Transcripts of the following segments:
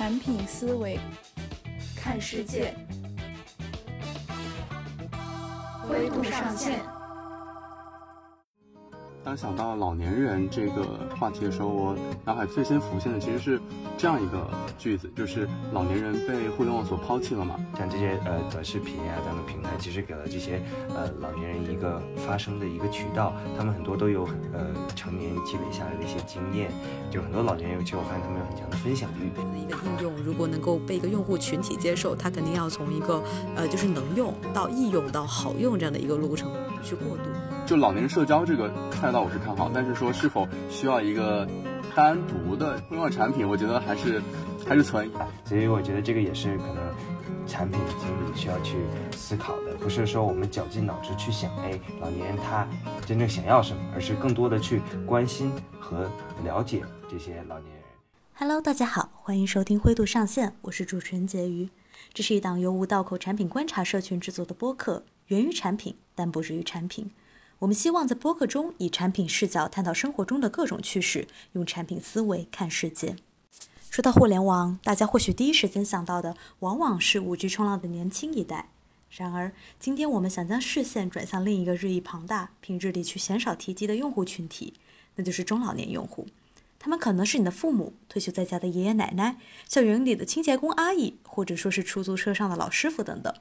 产品思维，看世界，灰度上线。当想到老年人这个话题的时候，我脑海最先浮现的其实是这样一个句子，就是老年人被互联网所抛弃了嘛。像这些呃短视频呀等等平台，其实给了这些呃老年人一个发声的一个渠道。他们很多都有呃成年积累下来的一些经验，就很多老年人，其实我发现他们有很强的分享欲。一个应用如果能够被一个用户群体接受，它肯定要从一个呃就是能用到易用到好用这样的一个路程去过渡。就老年人社交这个赛道，我是看好，但是说是否需要一个单独的互联网产品，我觉得还是还是存疑。所以我觉得这个也是可能产品经理需要去思考的，不是说我们绞尽脑汁去想，哎，老年人他真正想要什么，而是更多的去关心和了解这些老年人。Hello，大家好，欢迎收听灰度上线，我是主持人婕妤。这是一档由无道口产品观察社群制作的播客，源于产品，但不止于产品。我们希望在播客中以产品视角探讨生活中的各种趣事，用产品思维看世界。说到互联网，大家或许第一时间想到的往往是五 G 冲浪的年轻一代。然而，今天我们想将视线转向另一个日益庞大、平日里却鲜少提及的用户群体，那就是中老年用户。他们可能是你的父母、退休在家的爷爷奶奶、校园里的清洁工阿姨，或者说是出租车上的老师傅等等。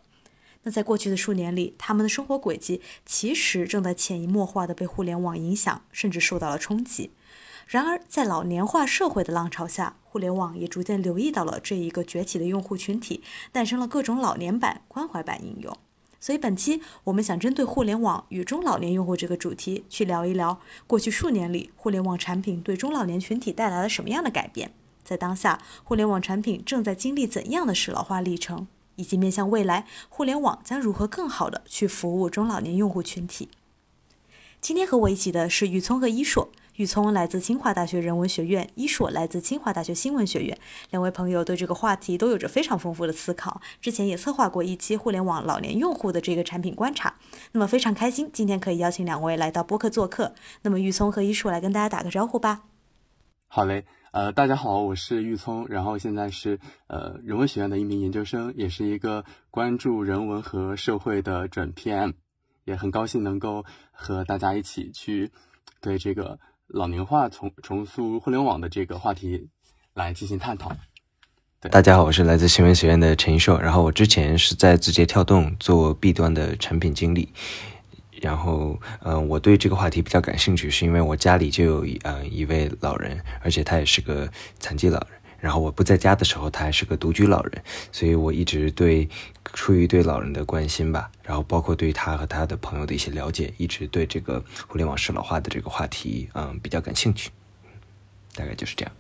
那在过去的数年里，他们的生活轨迹其实正在潜移默化地被互联网影响，甚至受到了冲击。然而，在老年化社会的浪潮下，互联网也逐渐留意到了这一个崛起的用户群体，诞生了各种老年版、关怀版应用。所以，本期我们想针对互联网与中老年用户这个主题，去聊一聊过去数年里互联网产品对中老年群体带来了什么样的改变，在当下，互联网产品正在经历怎样的适老化历程。以及面向未来，互联网将如何更好的去服务中老年用户群体？今天和我一起的是玉聪和一硕。玉聪来自清华大学人文学院，一硕来自清华大学新闻学院。两位朋友对这个话题都有着非常丰富的思考，之前也策划过一期互联网老年用户的这个产品观察。那么非常开心，今天可以邀请两位来到播客做客。那么玉聪和一硕来跟大家打个招呼吧。好嘞。呃，大家好，我是玉聪，然后现在是呃人文学院的一名研究生，也是一个关注人文和社会的准 PM，也很高兴能够和大家一起去对这个老龄化重重塑互联网的这个话题来进行探讨。大家好，我是来自新闻学院的陈一硕，然后我之前是在字节跳动做 B 端的产品经理。然后，嗯，我对这个话题比较感兴趣，是因为我家里就有一呃一位老人，而且他也是个残疾老人。然后我不在家的时候，他还是个独居老人，所以我一直对出于对老人的关心吧，然后包括对他和他的朋友的一些了解，一直对这个互联网适老化的这个话题，嗯，比较感兴趣。大概就是这样。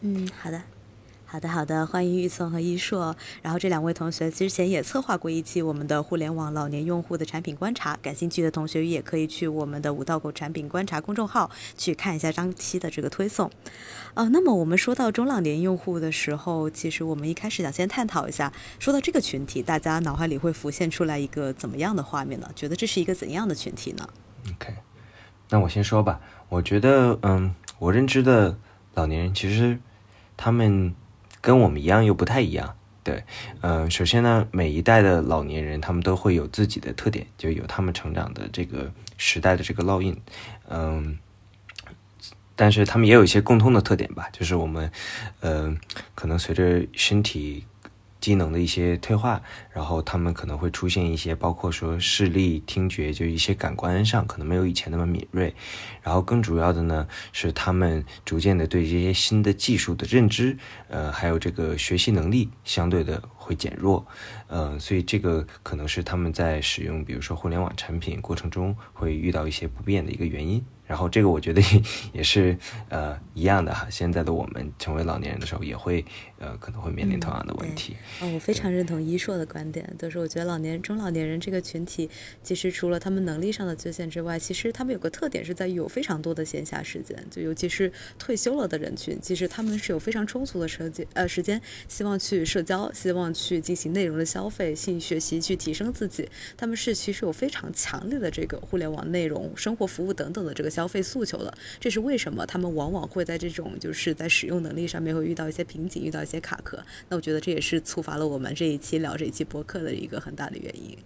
嗯，好的。好的，好的，欢迎玉聪和一硕。然后这两位同学之前也策划过一期我们的互联网老年用户的产品观察，感兴趣的同学也可以去我们的五道口产品观察公众号去看一下当期的这个推送。呃，那么我们说到中老年用户的时候，其实我们一开始想先探讨一下，说到这个群体，大家脑海里会浮现出来一个怎么样的画面呢？觉得这是一个怎样的群体呢？OK，那我先说吧。我觉得，嗯，我认知的老年人其实他们。跟我们一样又不太一样，对，嗯，首先呢，每一代的老年人他们都会有自己的特点，就有他们成长的这个时代的这个烙印，嗯，但是他们也有一些共通的特点吧，就是我们，嗯，可能随着身体。机能的一些退化，然后他们可能会出现一些，包括说视力、听觉，就一些感官上可能没有以前那么敏锐。然后更主要的呢，是他们逐渐的对这些新的技术的认知，呃，还有这个学习能力相对的会减弱，呃，所以这个可能是他们在使用，比如说互联网产品过程中会遇到一些不便的一个原因。然后这个我觉得也 是呃一样的哈，现在的我们成为老年人的时候，也会呃可能会面临同样的问题。嗯，我非常认同一硕的观点，就是我觉得老年中老年人这个群体，其实除了他们能力上的缺陷之外，其实他们有个特点是在于有非常多的闲暇时间，就尤其是退休了的人群，其实他们是有非常充足的时间呃时间，希望去社交，希望去进行内容的消费、性学习、去提升自己，他们是其实有非常强烈的这个互联网内容、生活服务等等的这个消消费诉求的。这是为什么他们往往会在这种就是在使用能力上面会遇到一些瓶颈、遇到一些卡壳。那我觉得这也是触发了我们这一期聊这一期博客的一个很大的原因。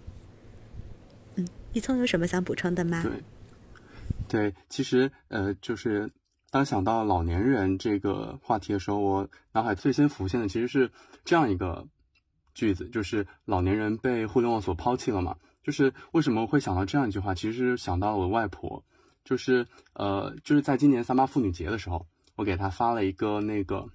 嗯，一聪有什么想补充的吗？对，对，其实呃，就是当想到老年人这个话题的时候，我脑海最先浮现的其实是这样一个句子，就是老年人被互联网所抛弃了嘛。就是为什么会想到这样一句话？其实想到了我外婆，就是呃，就是在今年三八妇女节的时候，我给她发了一个那个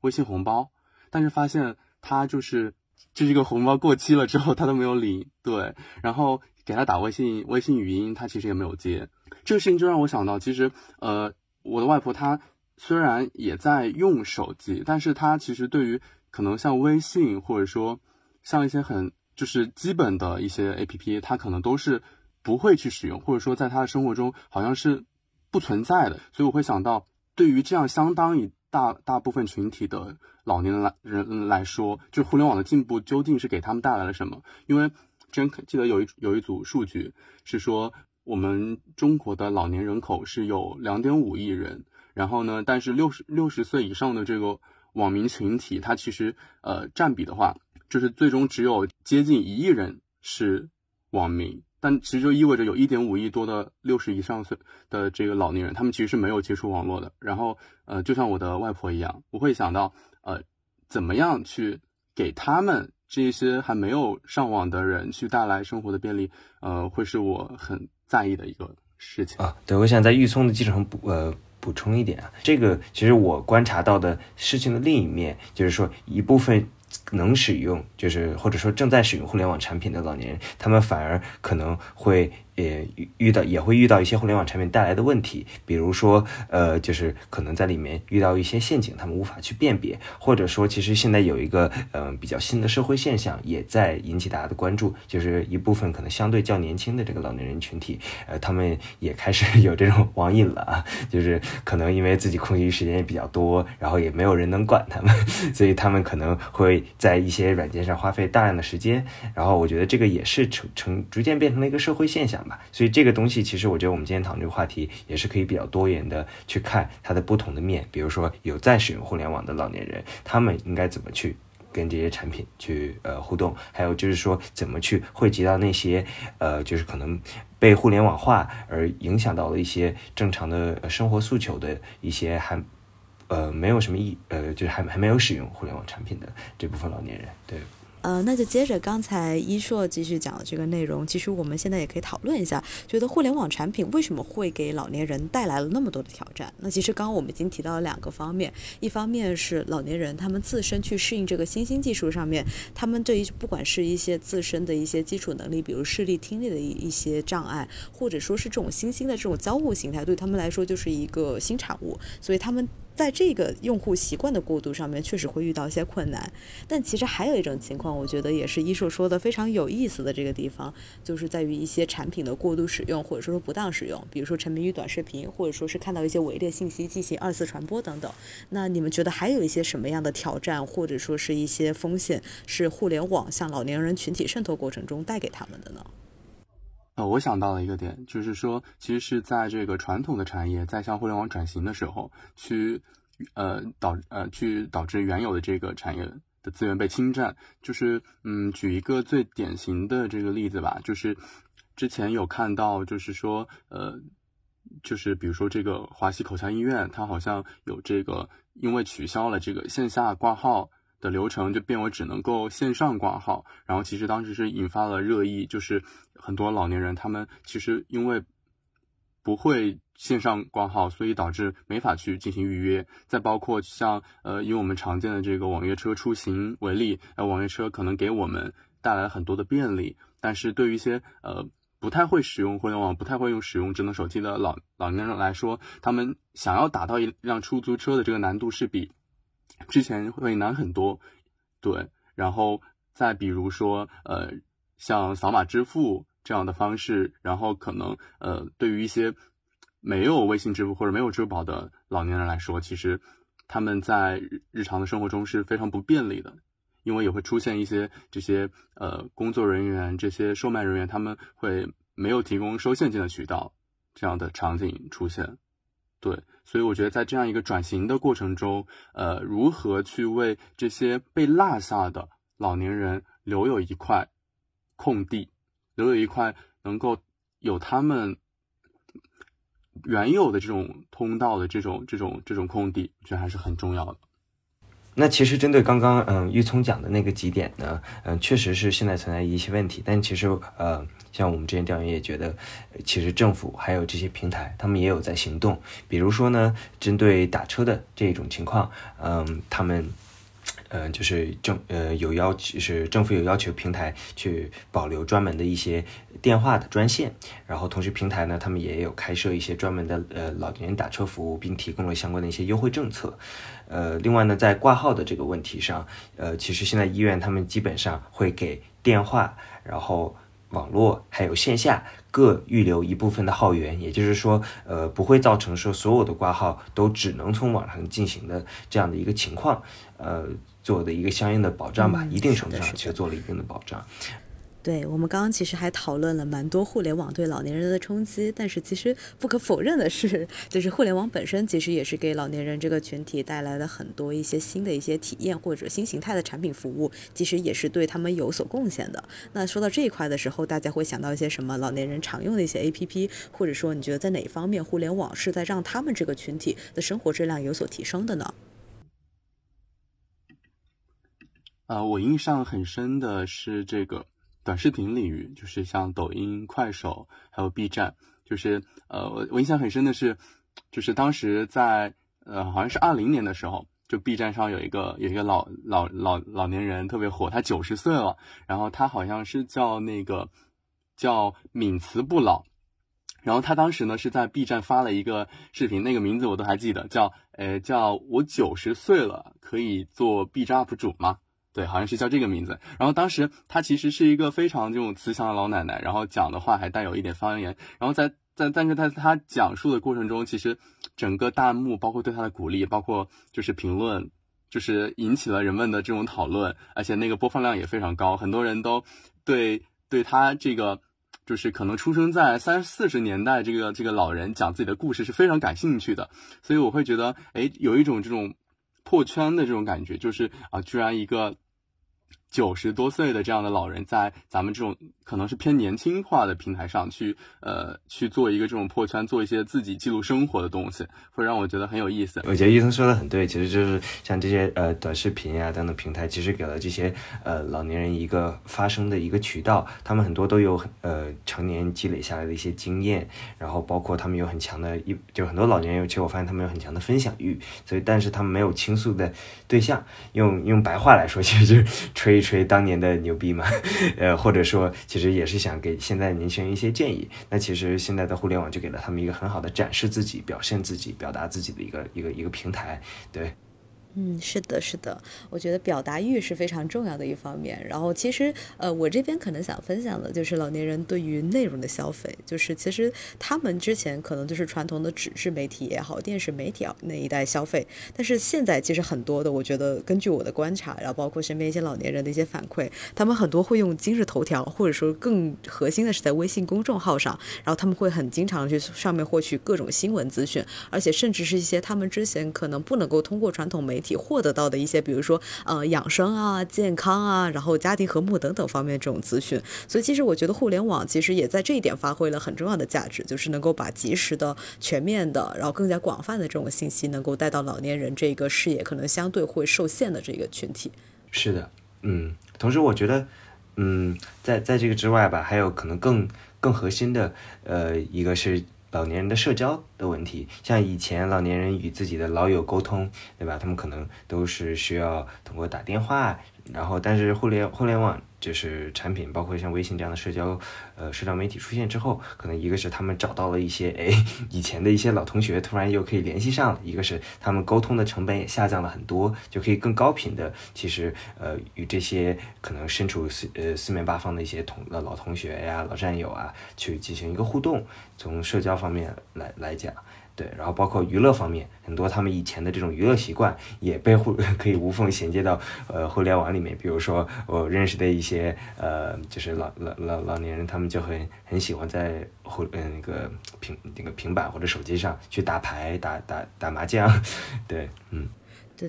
微信红包，但是发现她就是这一个红包过期了之后，她都没有领，对，然后给她打微信微信语音，她其实也没有接。这个事情就让我想到，其实呃，我的外婆她虽然也在用手机，但是她其实对于可能像微信或者说像一些很就是基本的一些 A P P，她可能都是不会去使用，或者说在他的生活中好像是不存在的。所以我会想到，对于这样相当一大大部分群体的老年人来人来说，就互联网的进步究竟是给他们带来了什么？因为真记得有一有一组数据是说。我们中国的老年人口是有两点五亿人，然后呢，但是六十六十岁以上的这个网民群体，它其实呃占比的话，就是最终只有接近一亿人是网民，但其实就意味着有一点五亿多的六十以上岁的这个老年人，他们其实是没有接触网络的。然后呃，就像我的外婆一样，我会想到呃，怎么样去给他们这些还没有上网的人去带来生活的便利，呃，会是我很。在意的一个事情啊，对，我想在玉聪的基础上补呃补充一点啊，这个其实我观察到的事情的另一面，就是说一部分能使用，就是或者说正在使用互联网产品的老年人，他们反而可能会。也遇到也会遇到一些互联网产品带来的问题，比如说，呃，就是可能在里面遇到一些陷阱，他们无法去辨别，或者说，其实现在有一个呃比较新的社会现象也在引起大家的关注，就是一部分可能相对较年轻的这个老年人群体，呃，他们也开始有这种网瘾了啊，就是可能因为自己空余时间也比较多，然后也没有人能管他们，所以他们可能会在一些软件上花费大量的时间，然后我觉得这个也是成成逐渐变成了一个社会现象。所以这个东西，其实我觉得我们今天讨论这个话题，也是可以比较多元的去看它的不同的面。比如说，有在使用互联网的老年人，他们应该怎么去跟这些产品去呃互动？还有就是说，怎么去汇集到那些呃，就是可能被互联网化而影响到了一些正常的生活诉求的一些还呃没有什么意呃，就是还还没有使用互联网产品的这部分老年人，对。呃，那就接着刚才一硕继续讲的这个内容，其实我们现在也可以讨论一下，觉得互联网产品为什么会给老年人带来了那么多的挑战？那其实刚刚我们已经提到了两个方面，一方面是老年人他们自身去适应这个新兴技术上面，他们对于不管是一些自身的一些基础能力，比如视力、听力的一一些障碍，或者说是这种新兴的这种交互形态，对他们来说就是一个新产物，所以他们。在这个用户习惯的过渡上面，确实会遇到一些困难。但其实还有一种情况，我觉得也是一硕说的非常有意思的这个地方，就是在于一些产品的过度使用，或者说不当使用，比如说沉迷于短视频，或者说是看到一些伪劣信息进行二次传播等等。那你们觉得还有一些什么样的挑战，或者说是一些风险，是互联网向老年人群体渗透过程中带给他们的呢？呃，我想到了一个点，就是说，其实是在这个传统的产业在向互联网转型的时候，去呃导呃去导致原有的这个产业的资源被侵占。就是嗯，举一个最典型的这个例子吧，就是之前有看到，就是说呃，就是比如说这个华西口腔医院，它好像有这个因为取消了这个线下挂号。的流程就变为只能够线上挂号，然后其实当时是引发了热议，就是很多老年人他们其实因为不会线上挂号，所以导致没法去进行预约。再包括像呃以我们常见的这个网约车出行为例，呃网约车可能给我们带来很多的便利，但是对于一些呃不太会使用互联网、不太会用使用智能手机的老老年人来说，他们想要打到一辆出租车的这个难度是比。之前会难很多，对，然后再比如说，呃，像扫码支付这样的方式，然后可能，呃，对于一些没有微信支付或者没有支付宝的老年人来说，其实他们在日常的生活中是非常不便利的，因为也会出现一些这些呃工作人员、这些售卖人员，他们会没有提供收现金的渠道，这样的场景出现。对，所以我觉得在这样一个转型的过程中，呃，如何去为这些被落下的老年人留有一块空地，留有一块能够有他们原有的这种通道的这种这种这种空地，我觉得还是很重要的。那其实针对刚刚嗯玉聪讲的那个几点呢，嗯，确实是现在存在一些问题，但其实呃，像我们之前调研也觉得，其实政府还有这些平台，他们也有在行动。比如说呢，针对打车的这种情况，嗯，他们。嗯，就是政呃有要求，是政府有要求平台去保留专门的一些电话的专线，然后同时平台呢，他们也有开设一些专门的呃老年人打车服务，并提供了相关的一些优惠政策。呃，另外呢，在挂号的这个问题上，呃，其实现在医院他们基本上会给电话，然后网络还有线下各预留一部分的号源，也就是说，呃，不会造成说所有的挂号都只能从网上进行的这样的一个情况，呃。做的一个相应的保障吧，一定程度上其实做了一定的保障。对我们刚刚其实还讨论了蛮多互联网对老年人的冲击，但是其实不可否认的是，就是互联网本身其实也是给老年人这个群体带来了很多一些新的一些体验或者新形态的产品服务，其实也是对他们有所贡献的。那说到这一块的时候，大家会想到一些什么老年人常用的一些 APP，或者说你觉得在哪方面互联网是在让他们这个群体的生活质量有所提升的呢？呃，我印象很深的是这个短视频领域，就是像抖音、快手，还有 B 站。就是呃，我我印象很深的是，就是当时在呃，好像是二零年的时候，就 B 站上有一个有一个老老老老年人特别火，他九十岁了，然后他好像是叫那个叫敏慈不老，然后他当时呢是在 B 站发了一个视频，那个名字我都还记得，叫呃叫我九十岁了可以做 B 站 UP 主吗？对，好像是叫这个名字。然后当时她其实是一个非常这种慈祥的老奶奶，然后讲的话还带有一点方言。然后在在，但是在她讲述的过程中，其实整个弹幕包括对她的鼓励，包括就是评论，就是引起了人们的这种讨论，而且那个播放量也非常高，很多人都对对她这个就是可能出生在三四十年代这个这个老人讲自己的故事是非常感兴趣的。所以我会觉得，哎，有一种这种破圈的这种感觉，就是啊，居然一个。九十多岁的这样的老人，在咱们这种可能是偏年轻化的平台上去，呃，去做一个这种破圈，做一些自己记录生活的东西，会让我觉得很有意思。我觉得医生说的很对，其实就是像这些呃短视频呀等等平台，其实给了这些呃老年人一个发声的一个渠道。他们很多都有呃成年积累下来的一些经验，然后包括他们有很强的一，就很多老年人，其实我发现他们有很强的分享欲，所以但是他们没有倾诉的对象。用用白话来说，其实就是吹一。吹当年的牛逼嘛，呃，或者说，其实也是想给现在年轻人一些建议。那其实现在的互联网就给了他们一个很好的展示自己、表现自己、表达自己的一个一个一个平台，对。嗯，是的，是的，我觉得表达欲是非常重要的一方面。然后，其实，呃，我这边可能想分享的就是老年人对于内容的消费，就是其实他们之前可能就是传统的纸质媒体也好，电视媒体那一代消费，但是现在其实很多的，我觉得根据我的观察，然后包括身边一些老年人的一些反馈，他们很多会用今日头条，或者说更核心的是在微信公众号上，然后他们会很经常去上面获取各种新闻资讯，而且甚至是一些他们之前可能不能够通过传统媒体获得到的一些，比如说呃养生啊、健康啊，然后家庭和睦等等方面这种资讯。所以其实我觉得互联网其实也在这一点发挥了很重要的价值，就是能够把及时的、全面的，然后更加广泛的这种信息，能够带到老年人这个视野可能相对会受限的这个群体。是的，嗯，同时我觉得，嗯，在在这个之外吧，还有可能更更核心的，呃，一个是。老年人的社交的问题，像以前老年人与自己的老友沟通，对吧？他们可能都是需要通过打电话，然后但是互联互联网。就是产品，包括像微信这样的社交，呃，社交媒体出现之后，可能一个是他们找到了一些，哎，以前的一些老同学，突然又可以联系上了；一个是他们沟通的成本也下降了很多，就可以更高频的，其实，呃，与这些可能身处四呃四面八方的一些同呃老同学呀、老战友啊，去进行一个互动。从社交方面来来讲，对，然后包括娱乐方面，很多他们以前的这种娱乐习惯也被互 可以无缝衔接到呃互联网里面。比如说我认识的一些呃，就是老老老老年人，他们就很很喜欢在互嗯那个平那个平板或者手机上去打牌、打打打麻将，对，嗯。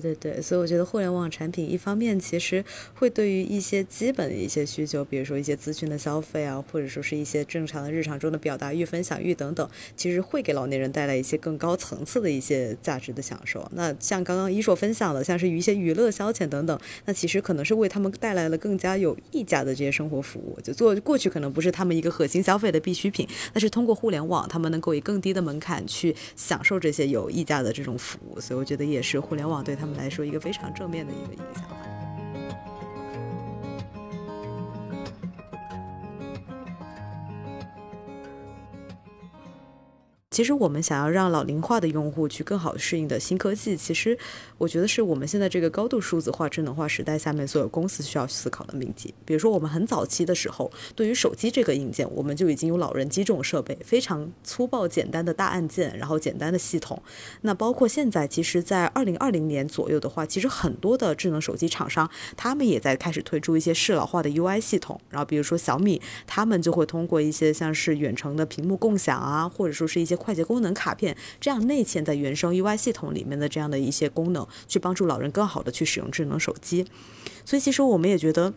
对对对，所以我觉得互联网产品一方面其实会对于一些基本的一些需求，比如说一些资讯的消费啊，或者说是一些正常的日常中的表达欲、分享欲等等，其实会给老年人带来一些更高层次的一些价值的享受。那像刚刚一硕分享的，像是一些娱乐消遣等等，那其实可能是为他们带来了更加有溢价的这些生活服务。就做过去可能不是他们一个核心消费的必需品，但是通过互联网，他们能够以更低的门槛去享受这些有溢价的这种服务。所以我觉得也是互联网对他。他们来说，一个非常正面的一个影响。其实我们想要让老龄化的用户去更好适应的新科技，其实我觉得是我们现在这个高度数字化、智能化时代下面所有公司需要思考的命题。比如说，我们很早期的时候，对于手机这个硬件，我们就已经有老人机这种设备，非常粗暴简单的大按键，然后简单的系统。那包括现在，其实，在二零二零年左右的话，其实很多的智能手机厂商，他们也在开始推出一些适老化的 UI 系统。然后，比如说小米，他们就会通过一些像是远程的屏幕共享啊，或者说是一些快捷功能卡片，这样内嵌在原生 UI 系统里面的这样的一些功能，去帮助老人更好的去使用智能手机。所以其实我们也觉得。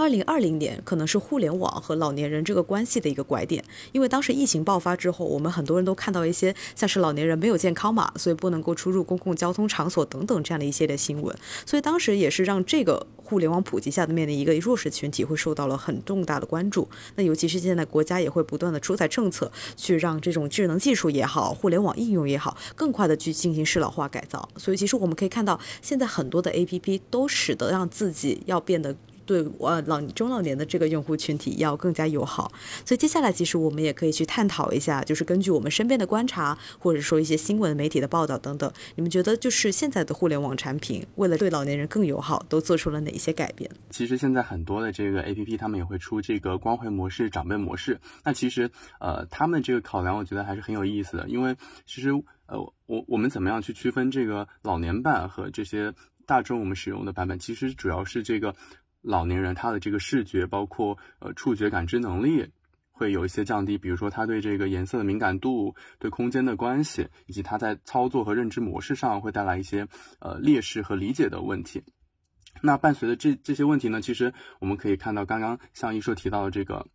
二零二零年可能是互联网和老年人这个关系的一个拐点，因为当时疫情爆发之后，我们很多人都看到一些像是老年人没有健康码，所以不能够出入公共交通场所等等这样的一系列新闻，所以当时也是让这个互联网普及下面的一个弱势群体会受到了很重大的关注。那尤其是现在国家也会不断的出台政策，去让这种智能技术也好，互联网应用也好，更快的去进行适老化改造。所以其实我们可以看到，现在很多的 APP 都使得让自己要变得。对呃老中老年的这个用户群体要更加友好，所以接下来其实我们也可以去探讨一下，就是根据我们身边的观察，或者说一些新闻媒体的报道等等，你们觉得就是现在的互联网产品为了对老年人更友好，都做出了哪些改变？其实现在很多的这个 A P P 他们也会出这个光辉模式、长辈模式。那其实呃他们这个考量，我觉得还是很有意思的，因为其实呃我我们怎么样去区分这个老年版和这些大众我们使用的版本？其实主要是这个。老年人他的这个视觉，包括呃触觉感知能力，会有一些降低。比如说，他对这个颜色的敏感度，对空间的关系，以及他在操作和认知模式上会带来一些呃劣势和理解的问题。那伴随着这这些问题呢，其实我们可以看到，刚刚像一硕提到的这个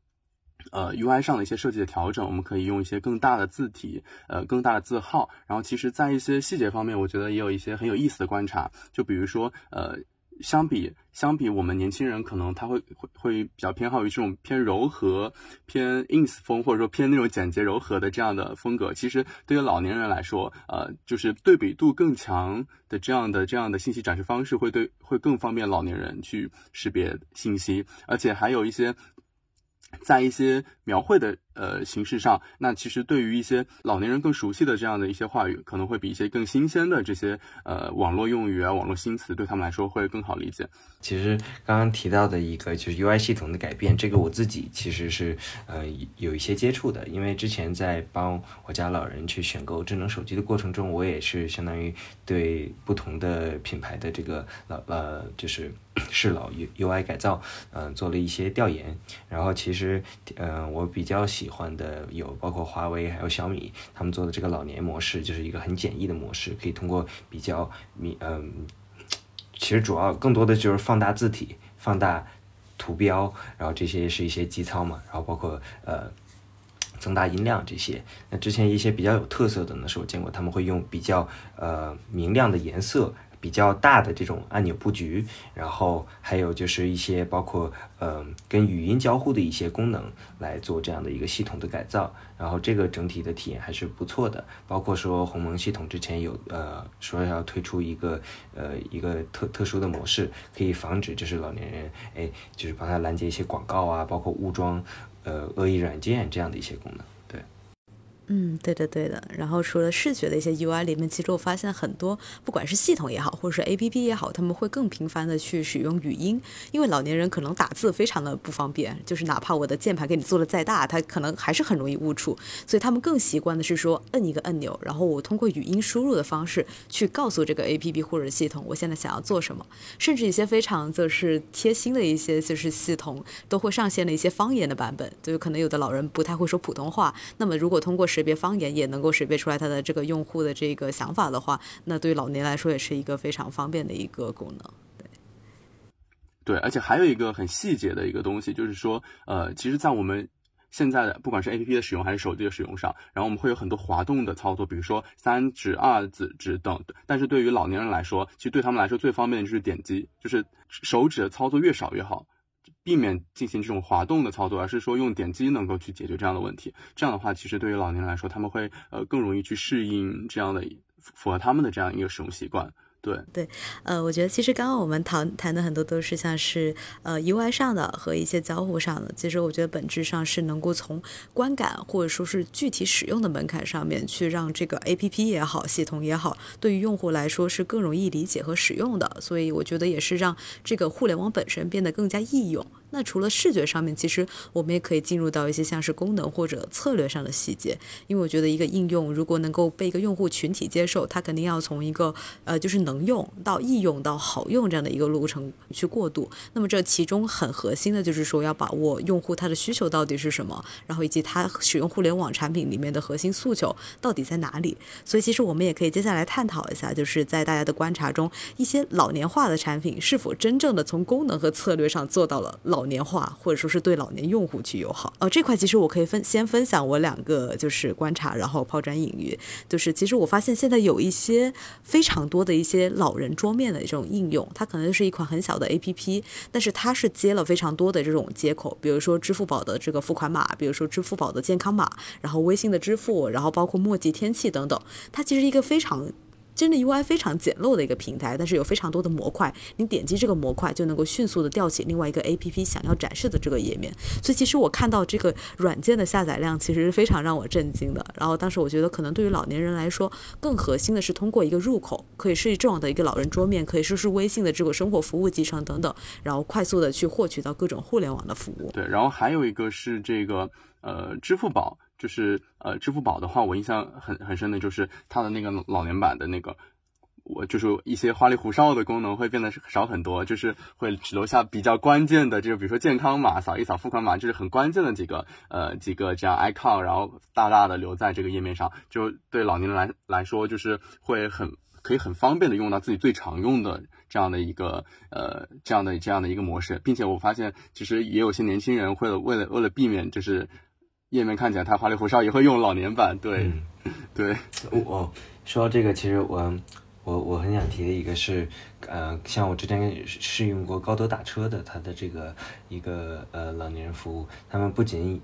呃 UI 上的一些设计的调整，我们可以用一些更大的字体，呃更大的字号。然后，其实在一些细节方面，我觉得也有一些很有意思的观察。就比如说呃。相比相比，我们年轻人可能他会会会比较偏好于这种偏柔和、偏 ins 风，或者说偏那种简洁柔和的这样的风格。其实对于老年人来说，呃，就是对比度更强的这样的这样的信息展示方式，会对会更方便老年人去识别信息，而且还有一些。在一些描绘的呃形式上，那其实对于一些老年人更熟悉的这样的一些话语，可能会比一些更新鲜的这些呃网络用语啊、网络新词，对他们来说会更好理解。其实刚刚提到的一个就是 UI 系统的改变，这个我自己其实是呃有一些接触的，因为之前在帮我家老人去选购智能手机的过程中，我也是相当于对不同的品牌的这个老呃就是 适老 UI 改造，嗯做了一些调研，然后其实。嗯，我比较喜喜欢的有包括华为还有小米，他们做的这个老年模式，就是一个很简易的模式，可以通过比较明，嗯，其实主要更多的就是放大字体、放大图标，然后这些是一些基操嘛，然后包括呃增大音量这些。那之前一些比较有特色的呢，是我见过他们会用比较呃明亮的颜色。比较大的这种按钮布局，然后还有就是一些包括呃跟语音交互的一些功能来做这样的一个系统的改造，然后这个整体的体验还是不错的。包括说鸿蒙系统之前有呃说要推出一个呃一个特特殊的模式，可以防止就是老年人哎就是帮他拦截一些广告啊，包括误装呃恶意软件这样的一些功能。嗯，对的，对的。然后除了视觉的一些 UI 里面，其实我发现很多，不管是系统也好，或者是 APP 也好，他们会更频繁的去使用语音，因为老年人可能打字非常的不方便，就是哪怕我的键盘给你做的再大，他可能还是很容易误触，所以他们更习惯的是说摁一个按钮，然后我通过语音输入的方式去告诉这个 APP 或者系统我现在想要做什么，甚至一些非常就是贴心的一些就是系统都会上线了一些方言的版本，就可能有的老人不太会说普通话，那么如果通过识别方言也能够识别出来他的这个用户的这个想法的话，那对于老年来说也是一个非常方便的一个功能。对，对，而且还有一个很细节的一个东西，就是说，呃，其实，在我们现在的不管是 A P P 的使用还是手机的使用上，然后我们会有很多滑动的操作，比如说三指、二指指等。但是对于老年人来说，其实对他们来说最方便的就是点击，就是手指的操作越少越好。避免进行这种滑动的操作，而是说用点击能够去解决这样的问题。这样的话，其实对于老年人来说，他们会呃更容易去适应这样的符合他们的这样一个使用习惯。对对，呃，我觉得其实刚刚我们谈谈的很多都是像是呃 UI 上的和一些交互上的。其实我觉得本质上是能够从观感或者说是具体使用的门槛上面去让这个 APP 也好，系统也好，对于用户来说是更容易理解和使用的。所以我觉得也是让这个互联网本身变得更加易用。那除了视觉上面，其实我们也可以进入到一些像是功能或者策略上的细节，因为我觉得一个应用如果能够被一个用户群体接受，它肯定要从一个呃就是能用到易用到好用这样的一个路程去过渡。那么这其中很核心的就是说要把握用户他的需求到底是什么，然后以及他使用互联网产品里面的核心诉求到底在哪里。所以其实我们也可以接下来探讨一下，就是在大家的观察中，一些老年化的产品是否真正的从功能和策略上做到了老。年化或者说是对老年用户去友好，呃，这块其实我可以分先分享我两个就是观察，然后抛砖引玉。就是其实我发现现在有一些非常多的一些老人桌面的这种应用，它可能是一款很小的 APP，但是它是接了非常多的这种接口，比如说支付宝的这个付款码，比如说支付宝的健康码，然后微信的支付，然后包括墨迹天气等等，它其实一个非常。真的 UI 非常简陋的一个平台，但是有非常多的模块，你点击这个模块就能够迅速的调起另外一个 APP 想要展示的这个页面。所以其实我看到这个软件的下载量其实是非常让我震惊的。然后当时我觉得可能对于老年人来说，更核心的是通过一个入口，可以是这样的一个老人桌面，可以说是微信的这个生活服务集成等等，然后快速的去获取到各种互联网的服务。对，然后还有一个是这个呃支付宝。就是呃，支付宝的话，我印象很很深的就是它的那个老年版的那个，我就是一些花里胡哨的功能会变得少很多，就是会只留下比较关键的，就是比如说健康码，扫一扫付款码，就是很关键的几个呃几个这样 icon，然后大大的留在这个页面上，就对老年人来来说，就是会很可以很方便的用到自己最常用的这样的一个呃这样的这样的一个模式，并且我发现其实也有些年轻人会为了为了避免就是。页面看起来太花里胡哨，也会用老年版。对，对。我说到这个，其实我我我很想提的一个是。呃，像我之前试用过高德打车的，它的这个一个呃老年人服务，他们不仅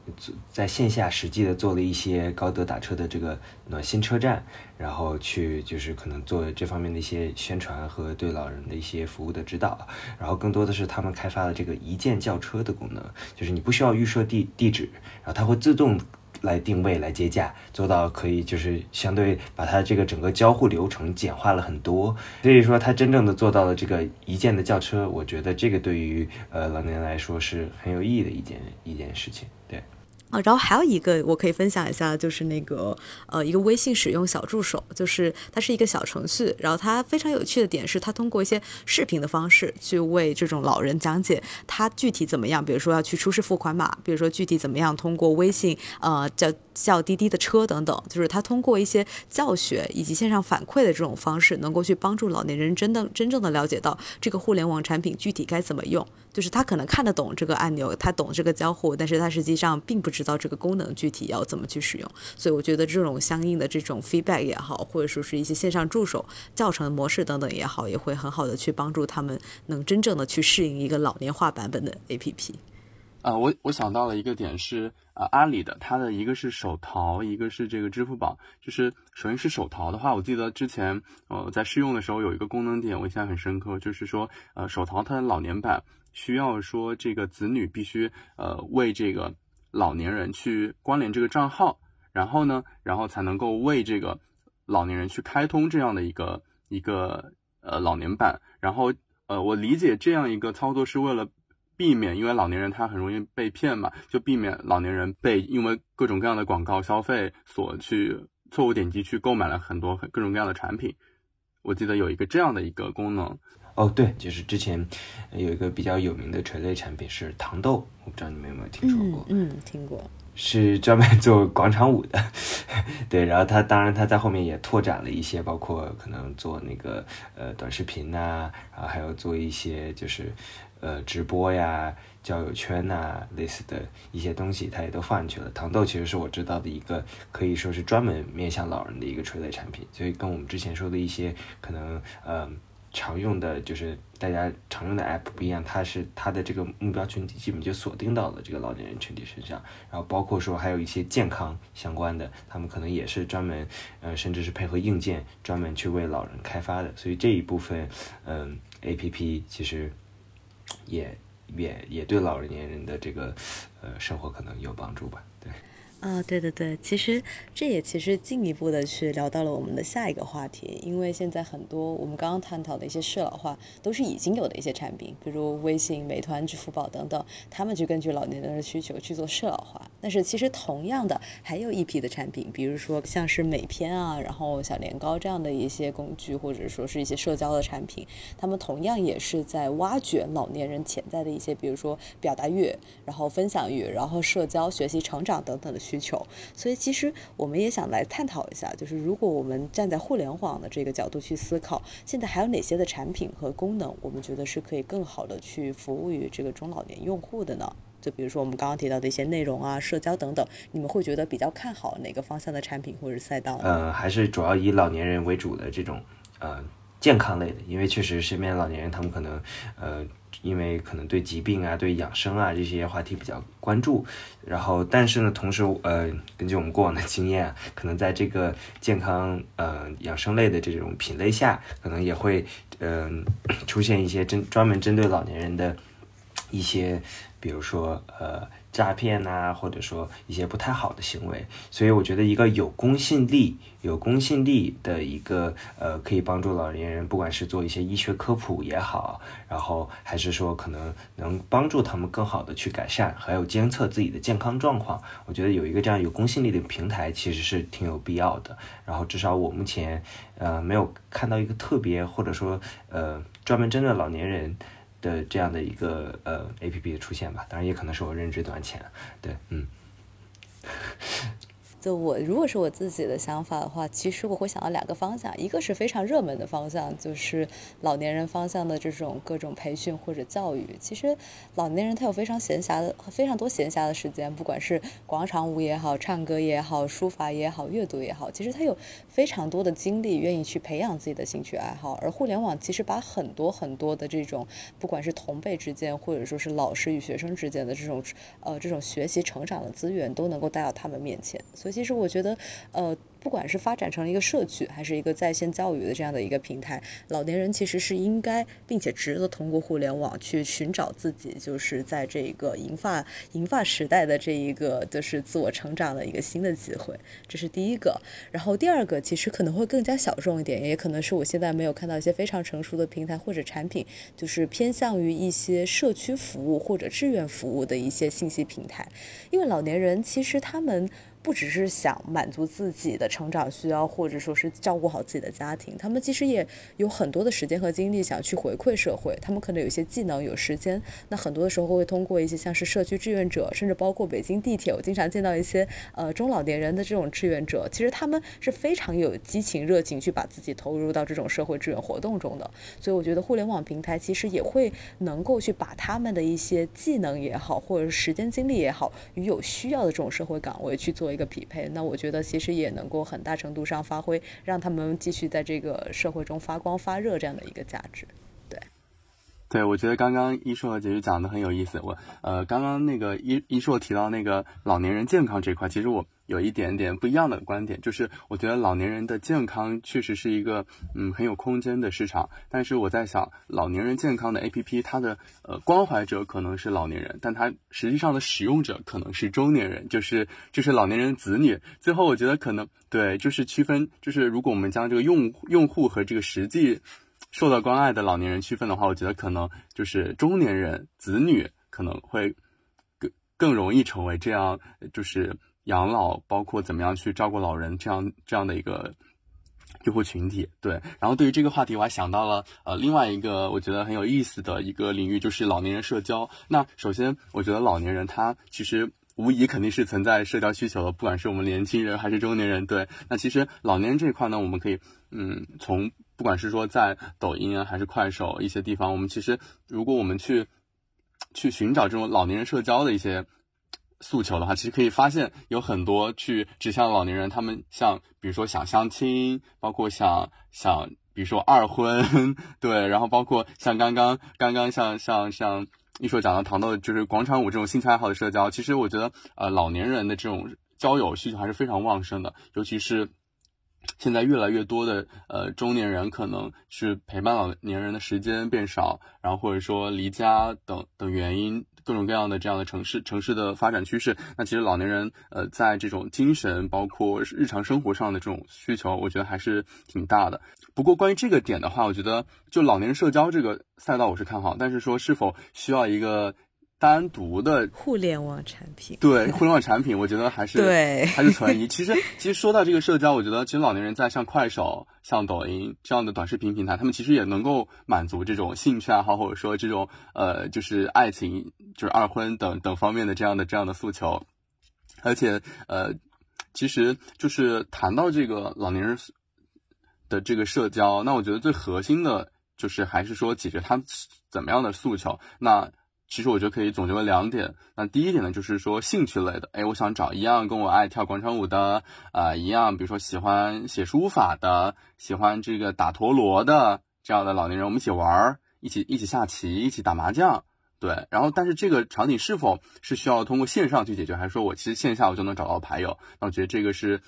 在线下实际的做了一些高德打车的这个暖心车站，然后去就是可能做这方面的一些宣传和对老人的一些服务的指导，然后更多的是他们开发了这个一键叫车的功能，就是你不需要预设地地址，然后它会自动。来定位、来接驾，做到可以就是相对把它这个整个交互流程简化了很多。所以说，它真正的做到了这个一键的叫车，我觉得这个对于呃老年人来说是很有意义的一件一件事情。对。啊，然后还有一个我可以分享一下，就是那个呃，一个微信使用小助手，就是它是一个小程序，然后它非常有趣的点是，它通过一些视频的方式去为这种老人讲解它具体怎么样，比如说要去出示付款码，比如说具体怎么样通过微信呃叫叫滴滴的车等等，就是他通过一些教学以及线上反馈的这种方式，能够去帮助老年人真的真正的了解到这个互联网产品具体该怎么用。就是他可能看得懂这个按钮，他懂这个交互，但是他实际上并不知道这个功能具体要怎么去使用。所以我觉得这种相应的这种 feedback 也好，或者说是一些线上助手教程模式等等也好，也会很好的去帮助他们能真正的去适应一个老年化版本的 APP。啊，我我想到了一个点是，阿里的，它的一个是手淘，一个是这个支付宝。就是首先是手淘的话，我记得之前呃在试用的时候有一个功能点，我印象很深刻，就是说呃手淘它的老年版。需要说这个子女必须呃为这个老年人去关联这个账号，然后呢，然后才能够为这个老年人去开通这样的一个一个呃老年版。然后呃，我理解这样一个操作是为了避免，因为老年人他很容易被骗嘛，就避免老年人被因为各种各样的广告消费所去错误点击去购买了很多各种各样的产品。我记得有一个这样的一个功能。哦，对，就是之前有一个比较有名的垂类产品是糖豆，我不知道你们有没有听说过？嗯，听过。是专门做广场舞的，对。然后他当然他在后面也拓展了一些，包括可能做那个呃短视频呐，然后还有做一些就是呃直播呀、交友圈呐类似的一些东西，它也都放进去了。糖豆其实是我知道的一个可以说是专门面向老人的一个垂类产品，所以跟我们之前说的一些可能呃。常用的就是大家常用的 app 不一样，它是它的这个目标群体基本就锁定到了这个老年人群体身上，然后包括说还有一些健康相关的，他们可能也是专门呃甚至是配合硬件专门去为老人开发的，所以这一部分嗯 app 其实也也也对老年人的这个呃生活可能有帮助吧，啊，对对对，其实这也其实进一步的去聊到了我们的下一个话题，因为现在很多我们刚刚探讨的一些适老化，都是已经有的一些产品，比如微信、美团、支付宝等等，他们去根据老年人的需求去做适老化。但是其实同样的，还有一批的产品，比如说像是美篇啊，然后小年糕这样的一些工具，或者说是一些社交的产品，他们同样也是在挖掘老年人潜在的一些，比如说表达欲，然后分享欲，然后社交、学习、成长等等的。需需求，所以其实我们也想来探讨一下，就是如果我们站在互联网的这个角度去思考，现在还有哪些的产品和功能，我们觉得是可以更好的去服务于这个中老年用户的呢？就比如说我们刚刚提到的一些内容啊、社交等等，你们会觉得比较看好哪个方向的产品或者赛道？呃，还是主要以老年人为主的这种呃健康类的，因为确实身边老年人他们可能呃。因为可能对疾病啊、对养生啊这些话题比较关注，然后但是呢，同时呃，根据我们过往的经验，可能在这个健康呃养生类的这种品类下，可能也会嗯出现一些针专门针对老年人的一些，比如说呃。诈骗呐，或者说一些不太好的行为，所以我觉得一个有公信力、有公信力的一个呃，可以帮助老年人，不管是做一些医学科普也好，然后还是说可能能帮助他们更好的去改善，还有监测自己的健康状况，我觉得有一个这样有公信力的平台其实是挺有必要的。然后至少我目前呃没有看到一个特别或者说呃专门针对老年人。的这样的一个呃 A P P 的出现吧，当然也可能是我认知短浅，对，嗯。就我如果是我自己的想法的话，其实我会想到两个方向，一个是非常热门的方向，就是老年人方向的这种各种培训或者教育。其实老年人他有非常闲暇的非常多闲暇的时间，不管是广场舞也好，唱歌也好，书法也好，阅读也好，其实他有非常多的精力愿意去培养自己的兴趣爱好。而互联网其实把很多很多的这种，不管是同辈之间，或者说是老师与学生之间的这种呃这种学习成长的资源，都能够带到他们面前。所以。其实我觉得，呃，不管是发展成了一个社区，还是一个在线教育的这样的一个平台，老年人其实是应该并且值得通过互联网去寻找自己，就是在这个银发银发时代的这一个就是自我成长的一个新的机会。这是第一个。然后第二个其实可能会更加小众一点，也可能是我现在没有看到一些非常成熟的平台或者产品，就是偏向于一些社区服务或者志愿服务的一些信息平台，因为老年人其实他们。不只是想满足自己的成长需要，或者说是照顾好自己的家庭，他们其实也有很多的时间和精力想去回馈社会。他们可能有一些技能、有时间，那很多的时候会通过一些像是社区志愿者，甚至包括北京地铁，我经常见到一些呃中老年人的这种志愿者，其实他们是非常有激情、热情去把自己投入到这种社会志愿活动中的。所以我觉得互联网平台其实也会能够去把他们的一些技能也好，或者是时间精力也好，与有需要的这种社会岗位去做。一个匹配，那我觉得其实也能够很大程度上发挥，让他们继续在这个社会中发光发热这样的一个价值。对，我觉得刚刚一硕和姐姐讲的很有意思。我呃，刚刚那个一一硕提到那个老年人健康这块，其实我有一点点不一样的观点，就是我觉得老年人的健康确实是一个嗯很有空间的市场，但是我在想，老年人健康的 APP，它的呃关怀者可能是老年人，但它实际上的使用者可能是中年人，就是就是老年人子女。最后我觉得可能对，就是区分，就是如果我们将这个用用户和这个实际受到关爱的老年人区分的话，我觉得可能就是中年人子女可能会更更容易成为这样，就是养老，包括怎么样去照顾老人这样这样的一个用户群体。对，然后对于这个话题，我还想到了呃另外一个我觉得很有意思的一个领域，就是老年人社交。那首先，我觉得老年人他其实。无疑肯定是存在社交需求的，不管是我们年轻人还是中年人。对，那其实老年人这一块呢，我们可以，嗯，从不管是说在抖音啊，还是快手一些地方，我们其实如果我们去去寻找这种老年人社交的一些诉求的话，其实可以发现有很多去指向老年人，他们像比如说想相亲，包括想想比如说二婚，对，然后包括像刚刚刚刚像像像。一说讲到糖豆，就是广场舞这种兴趣爱好的社交，其实我觉得，呃，老年人的这种交友需求还是非常旺盛的，尤其是现在越来越多的呃中年人，可能是陪伴老年人的时间变少，然后或者说离家等等原因。各种各样的这样的城市城市的发展趋势，那其实老年人呃在这种精神包括日常生活上的这种需求，我觉得还是挺大的。不过关于这个点的话，我觉得就老年人社交这个赛道我是看好，但是说是否需要一个。单独的互联网产品，对互联网产品，我觉得还是对 还是存疑。其实，其实说到这个社交，我觉得其实老年人在像快手、像抖音这样的短视频平台，他们其实也能够满足这种兴趣爱好，或者说这种呃，就是爱情、就是二婚等等方面的这样的这样的诉求。而且，呃，其实就是谈到这个老年人的这个社交，那我觉得最核心的就是还是说解决他怎么样的诉求。那其实我觉得可以总结为两点。那第一点呢，就是说兴趣类的，哎，我想找一样跟我爱跳广场舞的，啊，一样，比如说喜欢写书法的，喜欢这个打陀螺的这样的老年人，我们一起玩儿，一起一起下棋，一起打麻将，对。然后，但是这个场景是否是需要通过线上去解决，还是说我其实线下我就能找到牌友？那我觉得这个是。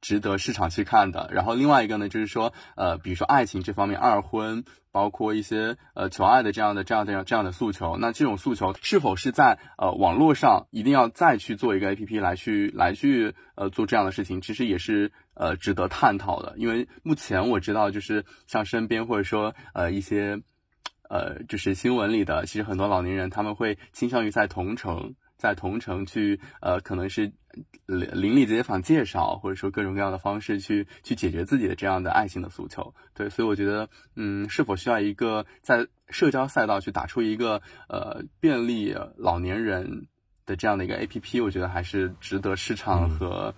值得市场去看的。然后另外一个呢，就是说，呃，比如说爱情这方面，二婚，包括一些呃求爱的这样的这样这样这样的诉求，那这种诉求是否是在呃网络上一定要再去做一个 A P P 来去来去呃做这样的事情，其实也是呃值得探讨的。因为目前我知道，就是像身边或者说呃一些呃就是新闻里的，其实很多老年人他们会倾向于在同城。在同城去，呃，可能是邻邻里街坊介绍，或者说各种各样的方式去去解决自己的这样的爱情的诉求。对，所以我觉得，嗯，是否需要一个在社交赛道去打出一个呃便利老年人的这样的一个 APP，我觉得还是值得市场和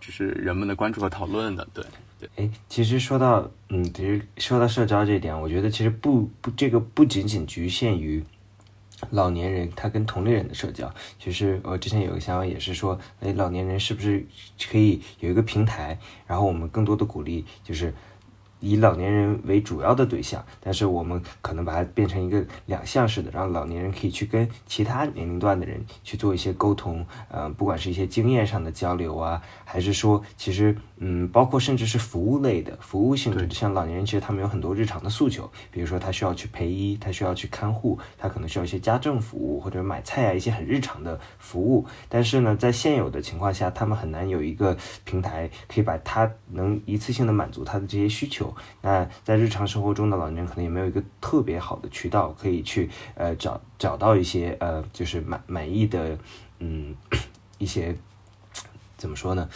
就是人们的关注和讨论的。对，对。哎，其实说到，嗯，其实说到社交这一点，我觉得其实不不，这个不仅仅局限于。老年人他跟同龄人的社交，其实我之前有个想法也是说，哎，老年人是不是可以有一个平台，然后我们更多的鼓励就是。以老年人为主要的对象，但是我们可能把它变成一个两项式的，让老年人可以去跟其他年龄段的人去做一些沟通，呃，不管是一些经验上的交流啊，还是说，其实，嗯，包括甚至是服务类的服务性质，像老年人其实他们有很多日常的诉求，比如说他需要去陪医，他需要去看护，他可能需要一些家政服务或者买菜啊一些很日常的服务，但是呢，在现有的情况下，他们很难有一个平台可以把他能一次性的满足他的这些需求。那在日常生活中的老年人可能也没有一个特别好的渠道可以去呃找找到一些呃就是满满意的嗯 一些怎么说呢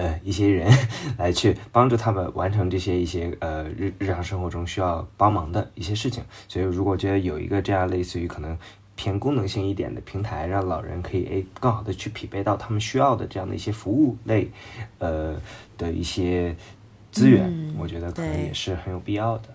呃一些人 来去帮助他们完成这些一些呃日日常生活中需要帮忙的一些事情。所以如果觉得有一个这样类似于可能偏功能性一点的平台，让老人可以诶更好的去匹配到他们需要的这样的一些服务类呃的一些。资源，我觉得可能也是很有必要的，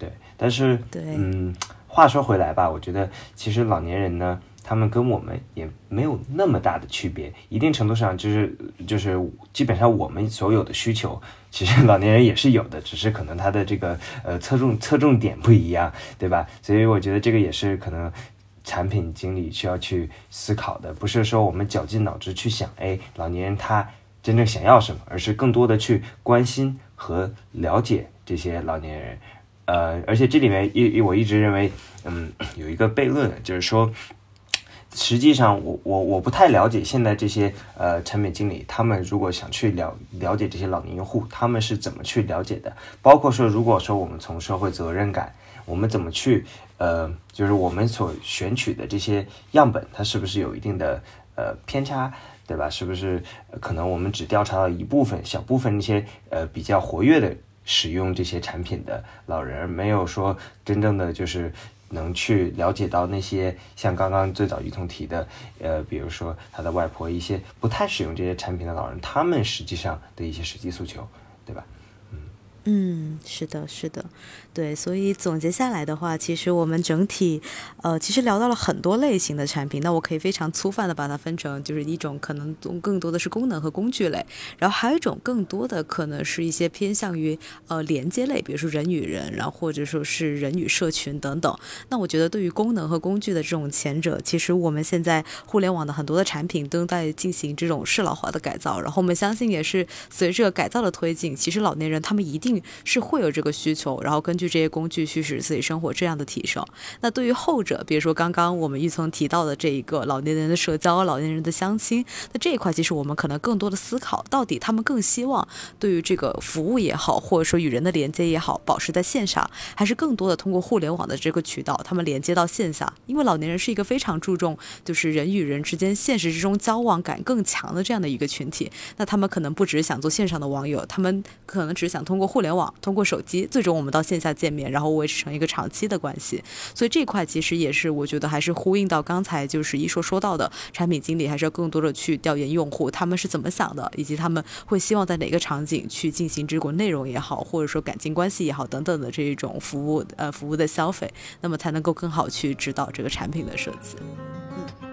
对。但是，嗯，话说回来吧，我觉得其实老年人呢，他们跟我们也没有那么大的区别。一定程度上，就是就是基本上我们所有的需求，其实老年人也是有的，只是可能他的这个呃侧重侧重点不一样，对吧？所以我觉得这个也是可能产品经理需要去思考的，不是说我们绞尽脑汁去想，哎，老年人他。真正想要什么，而是更多的去关心和了解这些老年人。呃，而且这里面一我一直认为，嗯，有一个悖论，就是说，实际上我我我不太了解现在这些呃产品经理，他们如果想去了了解这些老年用户，他们是怎么去了解的？包括说，如果说我们从社会责任感，我们怎么去呃，就是我们所选取的这些样本，它是不是有一定的呃偏差，对吧？是不是可能我们只调查到一部分小部分那些呃比较活跃的？使用这些产品的老人，没有说真正的就是能去了解到那些像刚刚最早于彤提的，呃，比如说他的外婆一些不太使用这些产品的老人，他们实际上的一些实际诉求，对吧？嗯，是的，是的，对，所以总结下来的话，其实我们整体，呃，其实聊到了很多类型的产品。那我可以非常粗泛的把它分成，就是一种可能更多的是功能和工具类，然后还有一种更多的可能是一些偏向于呃连接类，比如说人与人，然后或者说是人与社群等等。那我觉得对于功能和工具的这种前者，其实我们现在互联网的很多的产品都在进行这种适老化的改造，然后我们相信也是随着改造的推进，其实老年人他们一定。是会有这个需求，然后根据这些工具去使自己生活这样的提升。那对于后者，比如说刚刚我们玉曾提到的这一个老年人的社交、老年人的相亲，那这一块其实我们可能更多的思考，到底他们更希望对于这个服务也好，或者说与人的连接也好，保持在线上，还是更多的通过互联网的这个渠道，他们连接到线下？因为老年人是一个非常注重就是人与人之间现实之中交往感更强的这样的一个群体。那他们可能不只是想做线上的网友，他们可能只想通过互互联网。通过手机，最终我们到线下见面，然后维持成一个长期的关系。所以这块其实也是我觉得还是呼应到刚才就是一说说到的，产品经理还是要更多的去调研用户他们是怎么想的，以及他们会希望在哪个场景去进行这个内容也好，或者说感情关系也好等等的这一种服务呃服务的消费，那么才能够更好去指导这个产品的设计。嗯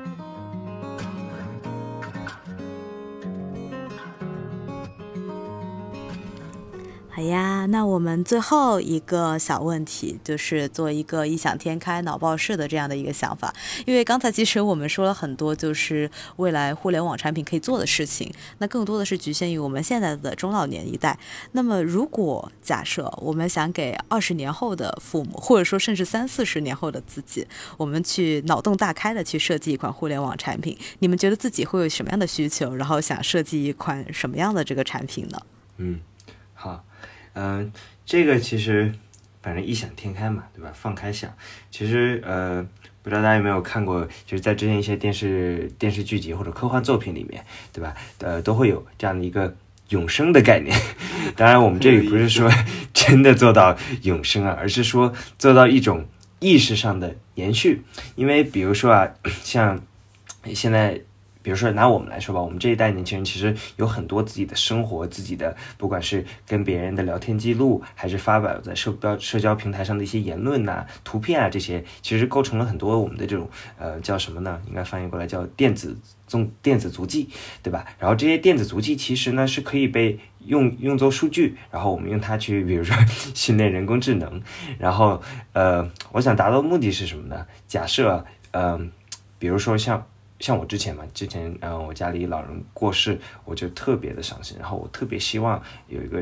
好呀，那我们最后一个小问题就是做一个异想天开、脑爆式的这样的一个想法。因为刚才其实我们说了很多，就是未来互联网产品可以做的事情，那更多的是局限于我们现在的中老年一代。那么，如果假设我们想给二十年后的父母，或者说甚至三四十年后的自己，我们去脑洞大开的去设计一款互联网产品，你们觉得自己会有什么样的需求？然后想设计一款什么样的这个产品呢？嗯，嗯，这个其实反正异想天开嘛，对吧？放开想，其实呃，不知道大家有没有看过，就是在之前一些电视电视剧集或者科幻作品里面，对吧？呃，都会有这样的一个永生的概念。当然，我们这里不是说真的做到永生啊，而是说做到一种意识上的延续。因为比如说啊，像现在。比如说拿我们来说吧，我们这一代年轻人其实有很多自己的生活，自己的不管是跟别人的聊天记录，还是发表在社标社交平台上的一些言论呐、图片啊，这些其实构成了很多我们的这种呃叫什么呢？应该翻译过来叫电子踪电子足迹，对吧？然后这些电子足迹其实呢是可以被用用作数据，然后我们用它去比如说 训练人工智能，然后呃，我想达到目的是什么呢？假设嗯，比如说像。像我之前嘛，之前嗯，我家里老人过世，我就特别的伤心，然后我特别希望有一个，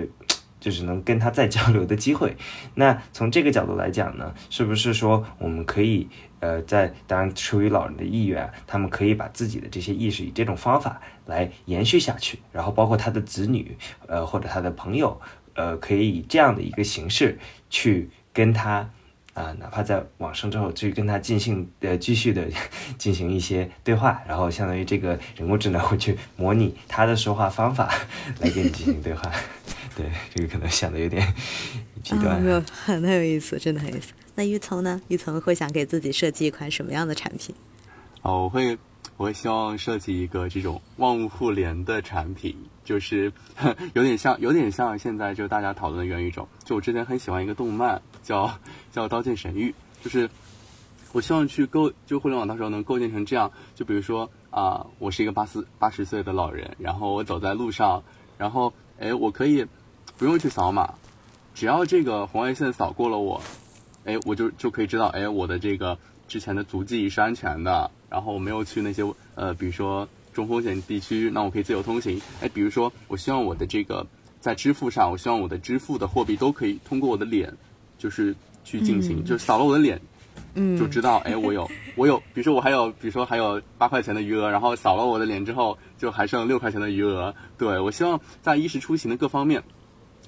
就是能跟他再交流的机会。那从这个角度来讲呢，是不是说我们可以呃，在当然出于老人的意愿，他们可以把自己的这些意识以这种方法来延续下去，然后包括他的子女呃或者他的朋友呃，可以以这样的一个形式去跟他。啊，哪怕在网上之后，去跟他进行呃继续的 进行一些对话，然后相当于这个人工智能会去模拟他的说话方法来跟你进行对话。对，这个可能想的有点 极端。没有，很很有意思，真的很有意思。那玉聪呢？玉聪会想给自己设计一款什么样的产品？哦，我会，我会希望设计一个这种万物互联的产品，就是有点像，有点像现在就大家讨论的元宇宙。就我之前很喜欢一个动漫。叫叫《刀剑神域》，就是我希望去构，就互联网到时候能构建成这样。就比如说啊，我是一个八四八十岁的老人，然后我走在路上，然后哎，我可以不用去扫码，只要这个红外线扫过了我，哎，我就就可以知道，哎，我的这个之前的足迹是安全的，然后我没有去那些呃，比如说中风险地区，那我可以自由通行。哎，比如说我希望我的这个在支付上，我希望我的支付的货币都可以通过我的脸，就是去进行，就扫了我的脸。嗯，就知道，哎，我有，我有，比如说我还有，比如说还有八块钱的余额，然后扫了我的脸之后，就还剩六块钱的余额。对我希望在衣食出行的各方面，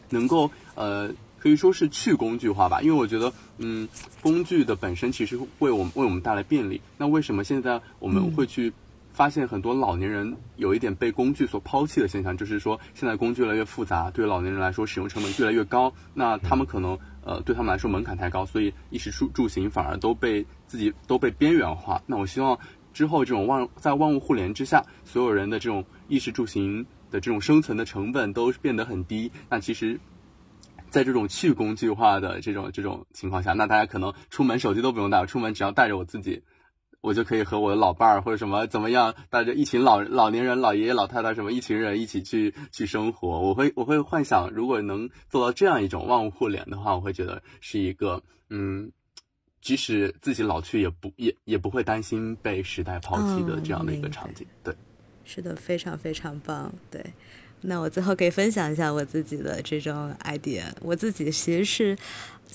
能够呃，可以说是去工具化吧，因为我觉得，嗯，工具的本身其实为我们为我们带来便利。那为什么现在我们会去发现很多老年人有一点被工具所抛弃的现象？就是说，现在工具越来越复杂，对老年人来说使用成本越来越高，那他们可能。呃，对他们来说门槛太高，所以衣食住住行反而都被自己都被边缘化。那我希望之后这种万在万物互联之下，所有人的这种衣食住行的这种生存的成本都变得很低。那其实，在这种去工具化的这种这种情况下，那大家可能出门手机都不用带，出门只要带着我自己。我就可以和我的老伴儿或者什么怎么样，带着一群老老年人、老爷爷、老太太什么一群人一起去去生活。我会我会幻想，如果能做到这样一种万物互联的话，我会觉得是一个嗯，即使自己老去也不也也不会担心被时代抛弃的这样的一个场景。对，是的，非常非常棒。对，那我最后可以分享一下我自己的这种 idea。我自己其实是。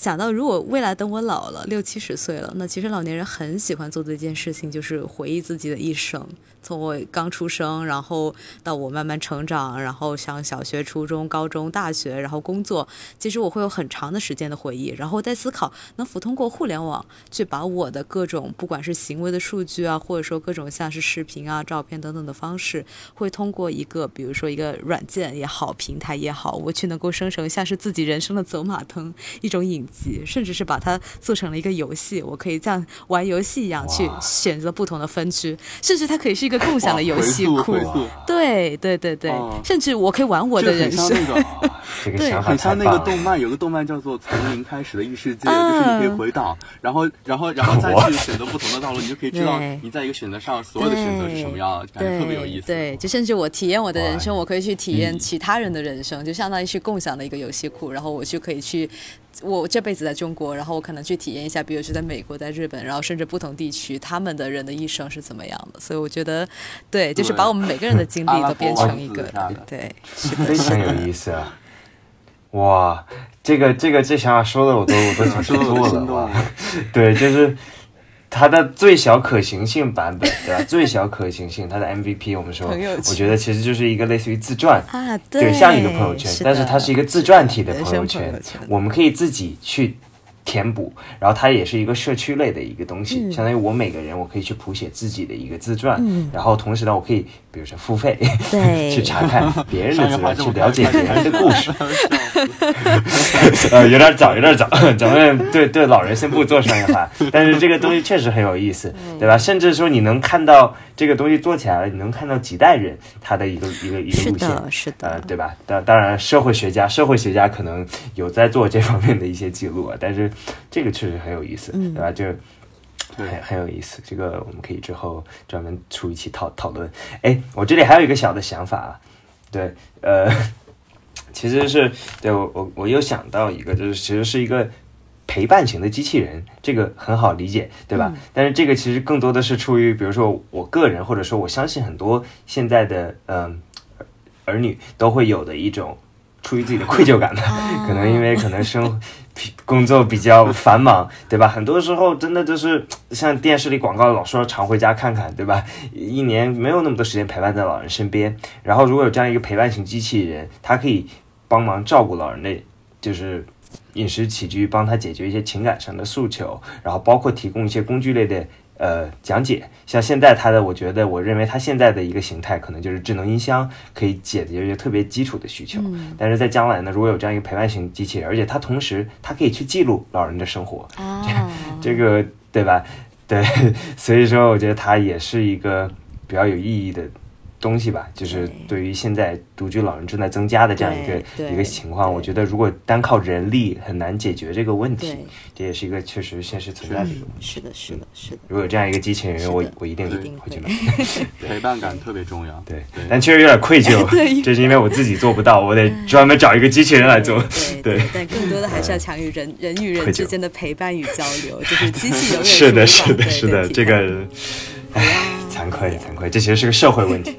想到如果未来等我老了六七十岁了，那其实老年人很喜欢做的一件事情就是回忆自己的一生，从我刚出生，然后到我慢慢成长，然后像小学、初中、高中、大学，然后工作，其实我会有很长的时间的回忆，然后在思考能否通过互联网去把我的各种不管是行为的数据啊，或者说各种像是视频啊、照片等等的方式，会通过一个比如说一个软件也好、平台也好，我去能够生成像是自己人生的走马灯一种影。甚至是把它做成了一个游戏，我可以像玩游戏一样去选择不同的分区，甚至它可以是一个共享的游戏库。对对对对，甚至我可以玩我的人生。对，很像那个动漫，有个动漫叫做《从零开始的异世界》，就是你可以回档，然后然后然后再去选择不同的道路，你就可以知道你在一个选择上所有的选择是什么样的，感觉特别有意思。对，就甚至我体验我的人生，我可以去体验其他人的人生，就相当于是共享的一个游戏库，然后我就可以去。我这辈子在中国，然后我可能去体验一下，比如说在美国、在日本，然后甚至不同地区，他们的人的一生是怎么样的。所以我觉得，对，就是把我们每个人的经历都变成一个，对，非常有意思啊！哇，这个这个这想法说的我都我都想去做了！对，就是。它的最小可行性版本，对吧？最小可行性，它的 MVP，我们说，我觉得其实就是一个类似于自传，对，像一个朋友圈，但是它是一个自传体的朋友圈，我们可以自己去。填补，然后它也是一个社区类的一个东西，相当于我每个人我可以去谱写自己的一个自传，然后同时呢，我可以比如说付费，去查看别人的自传，去了解别人的故事。呃，有点早，有点早，咱们对对老人先不做商业化，但是这个东西确实很有意思，对吧？甚至说你能看到。这个东西做起来了，你能看到几代人他的一个一个一个路线，是的，呃，对吧？当当然，社会学家社会学家可能有在做这方面的一些记录啊，但是这个确实很有意思，对吧？就很很有意思，这个我们可以之后专门出一期讨讨论。哎，我这里还有一个小的想法啊，对，呃，其实是对我我我又想到一个，就是其实是一个。陪伴型的机器人，这个很好理解，对吧？但是这个其实更多的是出于，比如说我个人，或者说我相信很多现在的嗯儿女都会有的一种出于自己的愧疚感的，可能因为可能生工作比较繁忙，对吧？很多时候真的就是像电视里广告老说常回家看看，对吧？一年没有那么多时间陪伴在老人身边，然后如果有这样一个陪伴型机器人，它可以帮忙照顾老人的，就是。饮食起居，帮他解决一些情感上的诉求，然后包括提供一些工具类的呃讲解。像现在他的，我觉得我认为他现在的一个形态，可能就是智能音箱，可以解决一些特别基础的需求。但是在将来呢，如果有这样一个陪伴型机器人，而且它同时它可以去记录老人的生活，这个对吧？对，所以说我觉得它也是一个比较有意义的。东西吧，就是对于现在独居老人正在增加的这样一个一个情况，我觉得如果单靠人力很难解决这个问题，这也是一个确实现实存在的一个问题。是的，是的，是的。如果有这样一个机器人，我我一定会去买。陪伴感特别重要。对，但确实有点愧疚，这是因为我自己做不到，我得专门找一个机器人来做。对，但更多的还是要强于人人与人之间的陪伴与交流，就是机器永远 是的，是的，是的，这个。唉，惭愧惭愧，这其实是个社会问题。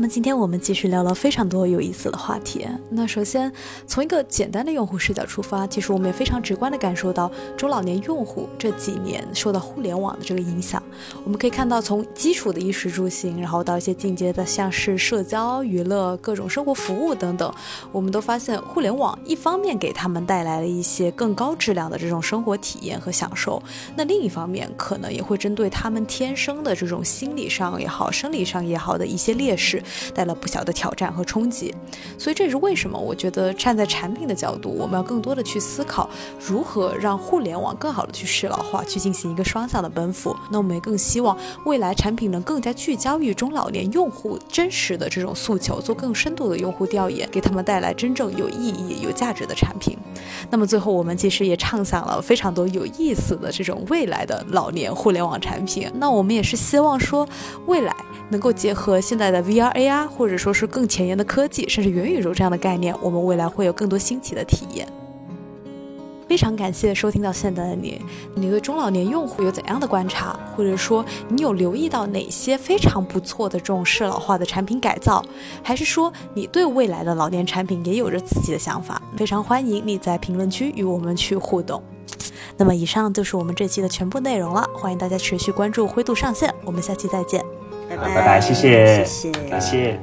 那么今天我们继续聊了非常多有意思的话题。那首先从一个简单的用户视角出发，其实我们也非常直观的感受到中老年用户这几年受到互联网的这个影响。我们可以看到，从基础的衣食住行，然后到一些进阶的，像是社交、娱乐、各种生活服务等等，我们都发现互联网一方面给他们带来了一些更高质量的这种生活体验和享受，那另一方面可能也会针对他们天生的这种心理上也好、生理上也好的一些劣势。带来不小的挑战和冲击，所以这也是为什么我觉得站在产品的角度，我们要更多的去思考如何让互联网更好的去适老化，去进行一个双向的奔赴。那我们也更希望未来产品能更加聚焦于中老年用户真实的这种诉求，做更深度的用户调研，给他们带来真正有意义、有价值的产品。那么最后，我们其实也畅想了非常多有意思的这种未来的老年互联网产品。那我们也是希望说，未来能够结合现在的 VR、AR，或者说是更前沿的科技，甚至元宇宙这样的概念，我们未来会有更多新奇的体验。非常感谢收听到现在的你，你对中老年用户有怎样的观察，或者说你有留意到哪些非常不错的这种适老化的产品改造，还是说你对未来的老年产品也有着自己的想法？非常欢迎你在评论区与我们去互动。那么以上就是我们这期的全部内容了，欢迎大家持续关注灰度上线，我们下期再见，拜拜，谢谢，谢谢，感谢。